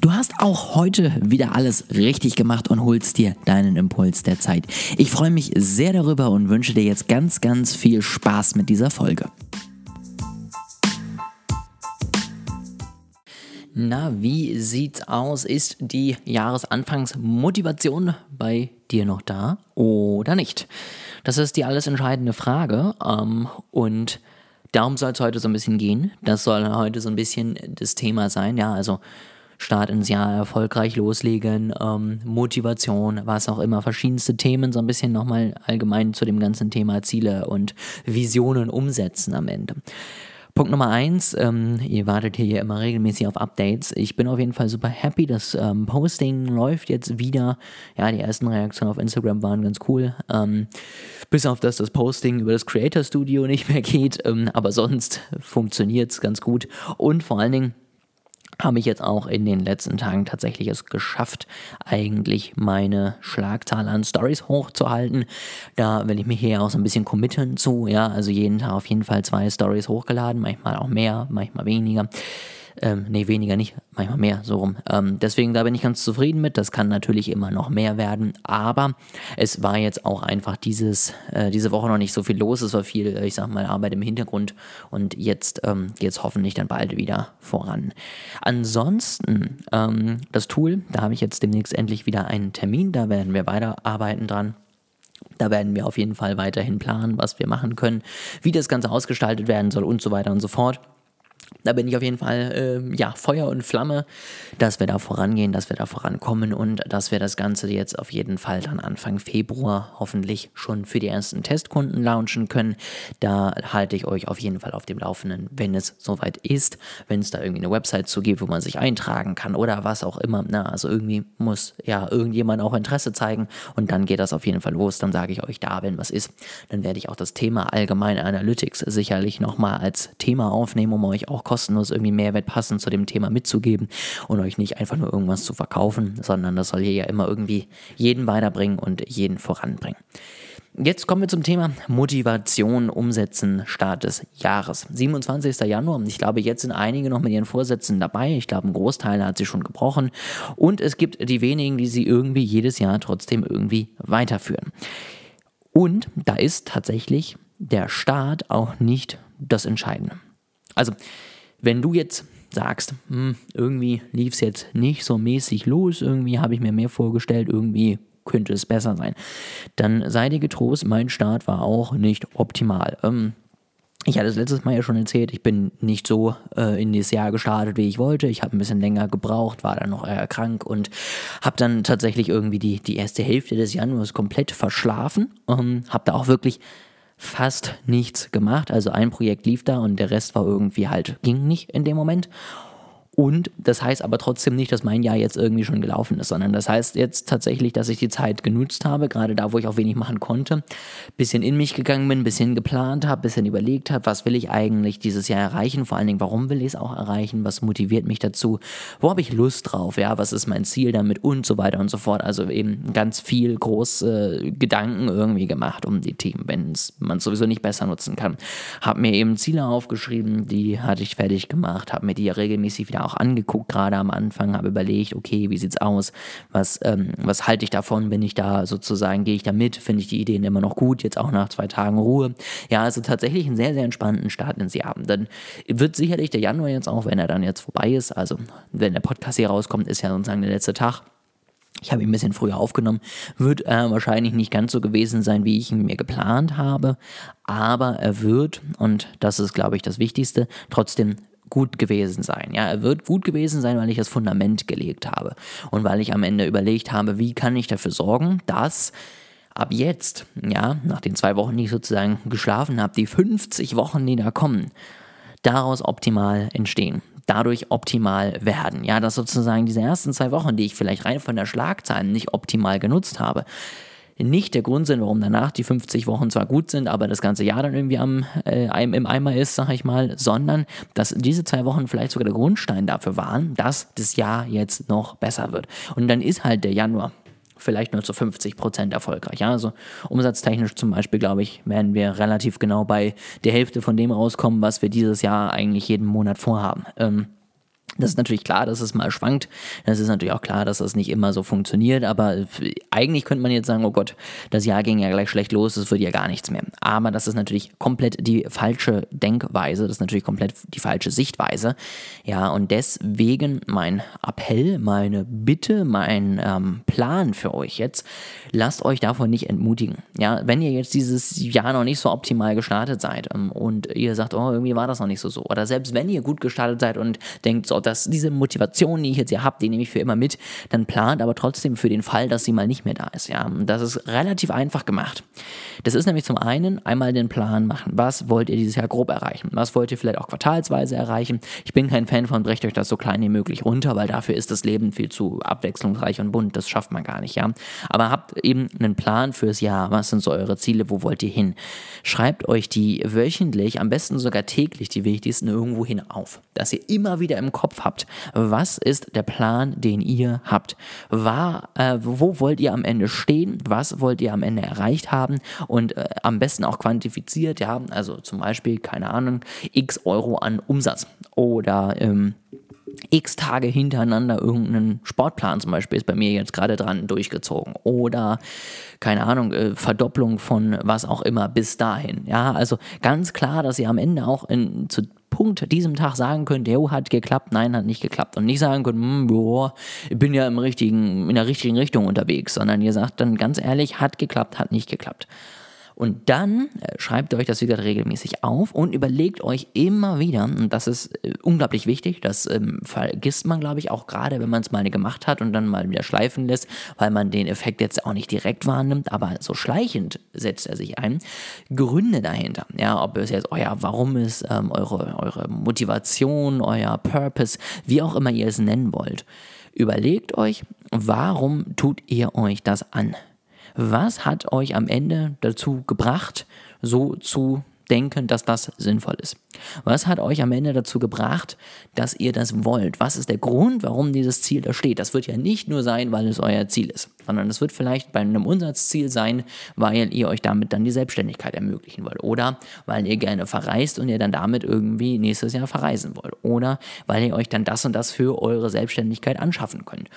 Du hast auch heute wieder alles richtig gemacht und holst dir deinen Impuls der Zeit. Ich freue mich sehr darüber und wünsche dir jetzt ganz, ganz viel Spaß mit dieser Folge. Na, wie sieht's aus? Ist die Jahresanfangsmotivation bei dir noch da oder nicht? Das ist die alles entscheidende Frage. Ähm, und darum soll es heute so ein bisschen gehen. Das soll heute so ein bisschen das Thema sein. Ja, also Start ins Jahr erfolgreich loslegen, ähm, Motivation, was auch immer, verschiedenste Themen, so ein bisschen nochmal allgemein zu dem ganzen Thema Ziele und Visionen umsetzen am Ende. Punkt Nummer eins, ähm, ihr wartet hier immer regelmäßig auf Updates. Ich bin auf jeden Fall super happy. Das ähm, Posting läuft jetzt wieder. Ja, die ersten Reaktionen auf Instagram waren ganz cool. Ähm, bis auf das das Posting über das Creator Studio nicht mehr geht. Ähm, aber sonst funktioniert es ganz gut. Und vor allen Dingen, habe ich jetzt auch in den letzten Tagen tatsächlich es geschafft, eigentlich meine Schlagzahl an Stories hochzuhalten. Da will ich mich hier auch so ein bisschen committen zu, ja, also jeden Tag auf jeden Fall zwei Stories hochgeladen, manchmal auch mehr, manchmal weniger. Ähm, nee, weniger nicht, manchmal mehr, so rum. Ähm, deswegen, da bin ich ganz zufrieden mit. Das kann natürlich immer noch mehr werden, aber es war jetzt auch einfach dieses, äh, diese Woche noch nicht so viel los. Es war viel, äh, ich sag mal, Arbeit im Hintergrund und jetzt ähm, geht es hoffentlich dann bald wieder voran. Ansonsten, ähm, das Tool, da habe ich jetzt demnächst endlich wieder einen Termin, da werden wir weiterarbeiten dran. Da werden wir auf jeden Fall weiterhin planen, was wir machen können, wie das Ganze ausgestaltet werden soll und so weiter und so fort. Da bin ich auf jeden Fall äh, ja, Feuer und Flamme, dass wir da vorangehen, dass wir da vorankommen und dass wir das Ganze jetzt auf jeden Fall dann Anfang Februar hoffentlich schon für die ersten Testkunden launchen können. Da halte ich euch auf jeden Fall auf dem Laufenden, wenn es soweit ist, wenn es da irgendwie eine Website zu gibt, wo man sich eintragen kann oder was auch immer. Na, also irgendwie muss ja irgendjemand auch Interesse zeigen und dann geht das auf jeden Fall los. Dann sage ich euch da, wenn was ist, dann werde ich auch das Thema allgemeine Analytics sicherlich nochmal als Thema aufnehmen, um euch auch kostenlos irgendwie Mehrwert passend zu dem Thema mitzugeben und euch nicht einfach nur irgendwas zu verkaufen, sondern das soll hier ja immer irgendwie jeden weiterbringen und jeden voranbringen. Jetzt kommen wir zum Thema Motivation umsetzen Start des Jahres. 27. Januar. Ich glaube, jetzt sind einige noch mit ihren Vorsätzen dabei. Ich glaube, ein Großteil hat sie schon gebrochen. Und es gibt die wenigen, die sie irgendwie jedes Jahr trotzdem irgendwie weiterführen. Und da ist tatsächlich der Start auch nicht das Entscheidende. Also, wenn du jetzt sagst, hm, irgendwie lief es jetzt nicht so mäßig los, irgendwie habe ich mir mehr vorgestellt, irgendwie könnte es besser sein, dann sei dir getrost, mein Start war auch nicht optimal. Ähm, ich hatte es letztes Mal ja schon erzählt, ich bin nicht so äh, in das Jahr gestartet, wie ich wollte. Ich habe ein bisschen länger gebraucht, war dann noch eher krank und habe dann tatsächlich irgendwie die, die erste Hälfte des Januars komplett verschlafen. Ähm, habe da auch wirklich fast nichts gemacht. Also ein Projekt lief da und der Rest war irgendwie halt, ging nicht in dem Moment. Und das heißt aber trotzdem nicht, dass mein Jahr jetzt irgendwie schon gelaufen ist, sondern das heißt jetzt tatsächlich, dass ich die Zeit genutzt habe, gerade da, wo ich auch wenig machen konnte, bisschen in mich gegangen bin, bisschen geplant habe, bisschen überlegt habe, was will ich eigentlich dieses Jahr erreichen, vor allen Dingen, warum will ich es auch erreichen, was motiviert mich dazu, wo habe ich Lust drauf, ja, was ist mein Ziel damit? Und so weiter und so fort. Also eben ganz viel große Gedanken irgendwie gemacht um die Themen, wenn man es sowieso nicht besser nutzen kann. Habe mir eben Ziele aufgeschrieben, die hatte ich fertig gemacht, habe mir die regelmäßig wieder auch angeguckt, gerade am Anfang, habe überlegt, okay, wie sieht's aus? Was, ähm, was halte ich davon? Bin ich da sozusagen, gehe ich da mit? Finde ich die Ideen immer noch gut? Jetzt auch nach zwei Tagen Ruhe. Ja, also tatsächlich einen sehr, sehr entspannten Start ins Jahr. Dann wird sicherlich der Januar jetzt auch, wenn er dann jetzt vorbei ist, also wenn der Podcast hier rauskommt, ist ja sozusagen der letzte Tag. Ich habe ihn ein bisschen früher aufgenommen, wird äh, wahrscheinlich nicht ganz so gewesen sein, wie ich ihn mir geplant habe, aber er wird, und das ist, glaube ich, das Wichtigste, trotzdem gut gewesen sein. Ja, er wird gut gewesen sein, weil ich das Fundament gelegt habe und weil ich am Ende überlegt habe, wie kann ich dafür sorgen, dass ab jetzt, ja, nach den zwei Wochen, die ich sozusagen geschlafen habe, die 50 Wochen, die da kommen, daraus optimal entstehen dadurch optimal werden. Ja, dass sozusagen diese ersten zwei Wochen, die ich vielleicht rein von der Schlagzahl nicht optimal genutzt habe, nicht der Grund sind, warum danach die 50 Wochen zwar gut sind, aber das ganze Jahr dann irgendwie am, äh, im Eimer ist, sag ich mal, sondern dass diese zwei Wochen vielleicht sogar der Grundstein dafür waren, dass das Jahr jetzt noch besser wird. Und dann ist halt der Januar vielleicht nur zu 50 Prozent erfolgreich. Ja, also umsatztechnisch zum Beispiel, glaube ich, werden wir relativ genau bei der Hälfte von dem rauskommen, was wir dieses Jahr eigentlich jeden Monat vorhaben. Ähm, Das ist natürlich klar, dass es mal schwankt. Das ist natürlich auch klar, dass das nicht immer so funktioniert. Aber eigentlich könnte man jetzt sagen, oh Gott, das Jahr ging ja gleich schlecht los, es wird ja gar nichts mehr. Aber das ist natürlich komplett die falsche Denkweise. Das ist natürlich komplett die falsche Sichtweise. Ja, und deswegen mein Appell, meine Bitte, mein ähm, Plan für euch jetzt, lasst euch davon nicht entmutigen. Ja, wenn ihr jetzt dieses Jahr noch nicht so optimal gestartet seid ähm, und ihr sagt, oh, irgendwie war das noch nicht so so. Oder selbst wenn ihr gut gestartet seid und denkt, so, dass diese Motivation, die ich jetzt hier habe, die nehme ich für immer mit, dann plant aber trotzdem für den Fall, dass sie mal nicht mehr da ist. Ja, und das ist relativ einfach gemacht. Das ist nämlich zum einen einmal den Plan machen. Was wollt ihr dieses Jahr grob erreichen? Was wollt ihr vielleicht auch quartalsweise erreichen? Ich bin kein Fan von, brecht euch das so klein wie möglich runter, weil dafür ist das Leben viel zu abwechslungsreich und bunt. Das schafft man gar nicht, ja. Aber habt eben einen Plan fürs Jahr. Was sind so eure Ziele? Wo wollt ihr hin? Schreibt euch die wöchentlich, am besten sogar täglich die wichtigsten irgendwo hin auf, dass ihr immer wieder im Kopf habt, was ist der Plan, den ihr habt? War, äh, wo wollt ihr am Ende stehen? Was wollt ihr am Ende erreicht haben? Und äh, am besten auch quantifiziert, ja, also zum Beispiel, keine Ahnung, x Euro an Umsatz oder ähm, x Tage hintereinander irgendeinen Sportplan zum Beispiel ist bei mir jetzt gerade dran durchgezogen oder keine Ahnung, äh, Verdopplung von was auch immer bis dahin. Ja, also ganz klar, dass ihr am Ende auch in, zu Punkt diesem Tag sagen könnt, jo, hat geklappt, nein, hat nicht geklappt. Und nicht sagen könnt, hm, boah, ich bin ja im richtigen, in der richtigen Richtung unterwegs, sondern ihr sagt dann ganz ehrlich, hat geklappt, hat nicht geklappt. Und dann äh, schreibt euch das wieder regelmäßig auf und überlegt euch immer wieder, und das ist äh, unglaublich wichtig, das ähm, vergisst man, glaube ich, auch gerade, wenn man es mal gemacht hat und dann mal wieder schleifen lässt, weil man den Effekt jetzt auch nicht direkt wahrnimmt, aber so schleichend setzt er sich ein. Gründe dahinter, ja, ob es jetzt euer Warum ist, ähm, eure, eure Motivation, euer Purpose, wie auch immer ihr es nennen wollt. Überlegt euch, warum tut ihr euch das an? Was hat euch am Ende dazu gebracht, so zu denken, dass das sinnvoll ist? Was hat euch am Ende dazu gebracht, dass ihr das wollt? Was ist der Grund, warum dieses Ziel da steht? Das wird ja nicht nur sein, weil es euer Ziel ist, sondern es wird vielleicht bei einem Umsatzziel sein, weil ihr euch damit dann die Selbstständigkeit ermöglichen wollt. Oder weil ihr gerne verreist und ihr dann damit irgendwie nächstes Jahr verreisen wollt. Oder weil ihr euch dann das und das für eure Selbstständigkeit anschaffen könnt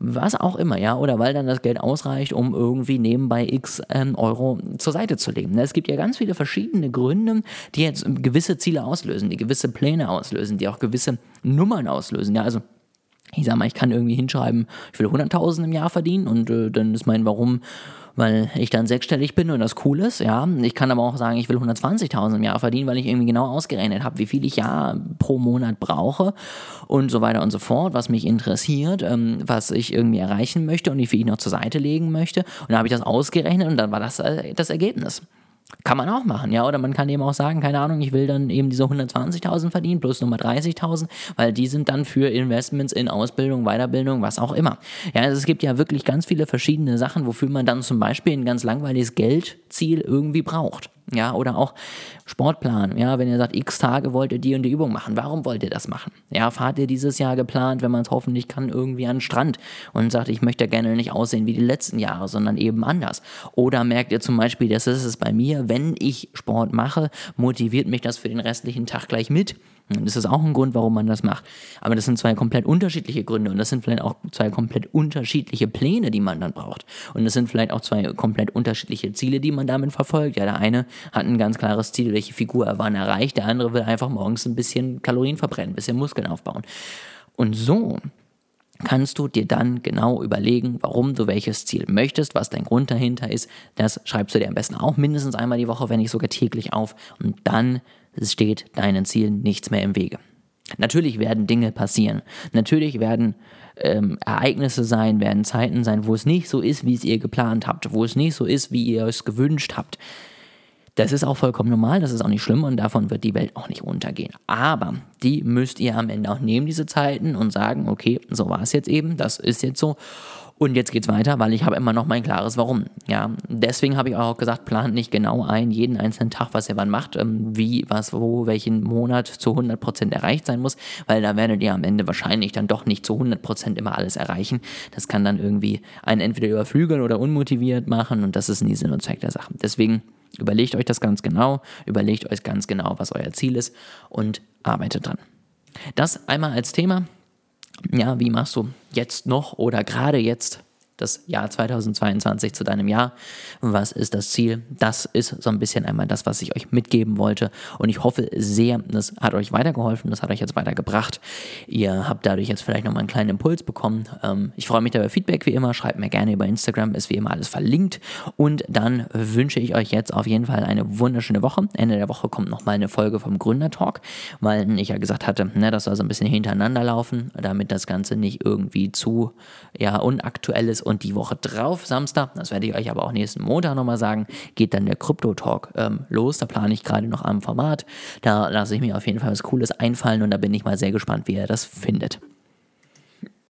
was auch immer, ja, oder weil dann das Geld ausreicht, um irgendwie nebenbei x ähm, Euro zur Seite zu legen. Es gibt ja ganz viele verschiedene Gründe, die jetzt gewisse Ziele auslösen, die gewisse Pläne auslösen, die auch gewisse Nummern auslösen. Ja, also ich sag mal, ich kann irgendwie hinschreiben, ich will 100.000 im Jahr verdienen und äh, dann ist mein Warum weil ich dann sechsstellig bin und das cool ist, ja. Ich kann aber auch sagen, ich will 120.000 im Jahr verdienen, weil ich irgendwie genau ausgerechnet habe, wie viel ich ja pro Monat brauche und so weiter und so fort, was mich interessiert, ähm, was ich irgendwie erreichen möchte und wie viel ich noch zur Seite legen möchte. Und dann habe ich das ausgerechnet und dann war das äh, das Ergebnis. Kann man auch machen, ja. Oder man kann eben auch sagen, keine Ahnung, ich will dann eben diese 120.000 verdienen plus Nummer 30.000, weil die sind dann für Investments in Ausbildung, Weiterbildung, was auch immer. Ja, also es gibt ja wirklich ganz viele verschiedene Sachen, wofür man dann zum Beispiel ein ganz langweiliges Geldziel irgendwie braucht. Ja, oder auch Sportplan. Ja, wenn ihr sagt, x Tage wollt ihr die und die Übung machen, warum wollt ihr das machen? Ja, fahrt ihr dieses Jahr geplant, wenn man es hoffentlich kann, irgendwie an den Strand und sagt, ich möchte gerne nicht aussehen wie die letzten Jahre, sondern eben anders. Oder merkt ihr zum Beispiel, das ist es bei mir, wenn ich Sport mache, motiviert mich das für den restlichen Tag gleich mit. Das ist auch ein Grund, warum man das macht. Aber das sind zwei komplett unterschiedliche Gründe und das sind vielleicht auch zwei komplett unterschiedliche Pläne, die man dann braucht. Und das sind vielleicht auch zwei komplett unterschiedliche Ziele, die man damit verfolgt. Ja, der eine hat ein ganz klares Ziel, welche Figur er wann erreicht. Der andere will einfach morgens ein bisschen Kalorien verbrennen, ein bisschen Muskeln aufbauen. Und so kannst du dir dann genau überlegen, warum du welches Ziel möchtest, was dein Grund dahinter ist. Das schreibst du dir am besten auch mindestens einmal die Woche, wenn nicht sogar täglich auf. Und dann steht deinen Zielen nichts mehr im Wege. Natürlich werden Dinge passieren. Natürlich werden ähm, Ereignisse sein, werden Zeiten sein, wo es nicht so ist, wie es ihr geplant habt, wo es nicht so ist, wie ihr es gewünscht habt. Das ist auch vollkommen normal, das ist auch nicht schlimm und davon wird die Welt auch nicht untergehen. Aber die müsst ihr am Ende auch nehmen, diese Zeiten, und sagen, okay, so war es jetzt eben, das ist jetzt so. Und jetzt geht's weiter, weil ich habe immer noch mein klares Warum. Ja, deswegen habe ich auch gesagt, plant nicht genau ein, jeden einzelnen Tag, was ihr wann macht, ähm, wie, was, wo, welchen Monat zu 100% erreicht sein muss, weil da werdet ihr am Ende wahrscheinlich dann doch nicht zu 100% immer alles erreichen. Das kann dann irgendwie einen entweder überflügeln oder unmotiviert machen und das ist nie Sinn und Zweck der Sache. Deswegen überlegt euch das ganz genau, überlegt euch ganz genau, was euer Ziel ist und arbeitet dran. Das einmal als Thema Ja, wie machst du jetzt noch oder gerade jetzt das Jahr 2022 zu deinem Jahr. Was ist das Ziel? Das ist so ein bisschen einmal das, was ich euch mitgeben wollte. Und ich hoffe sehr, das hat euch weitergeholfen, das hat euch jetzt weitergebracht. Ihr habt dadurch jetzt vielleicht nochmal einen kleinen Impuls bekommen. Ähm, ich freue mich über Feedback wie immer. Schreibt mir gerne über Instagram, ist wie immer alles verlinkt. Und dann wünsche ich euch jetzt auf jeden Fall eine wunderschöne Woche. Ende der Woche kommt nochmal eine Folge vom Gründertalk, weil ich ja gesagt hatte, ne, das soll so ein bisschen hintereinander laufen, damit das Ganze nicht irgendwie zu ja, unaktuell ist und die Woche drauf, Samstag, das werde ich euch aber auch nächsten Montag nochmal sagen, geht dann der Krypto-Talk ähm, los. Da plane ich gerade noch am Format. Da lasse ich mir auf jeden Fall was Cooles einfallen und da bin ich mal sehr gespannt, wie ihr das findet.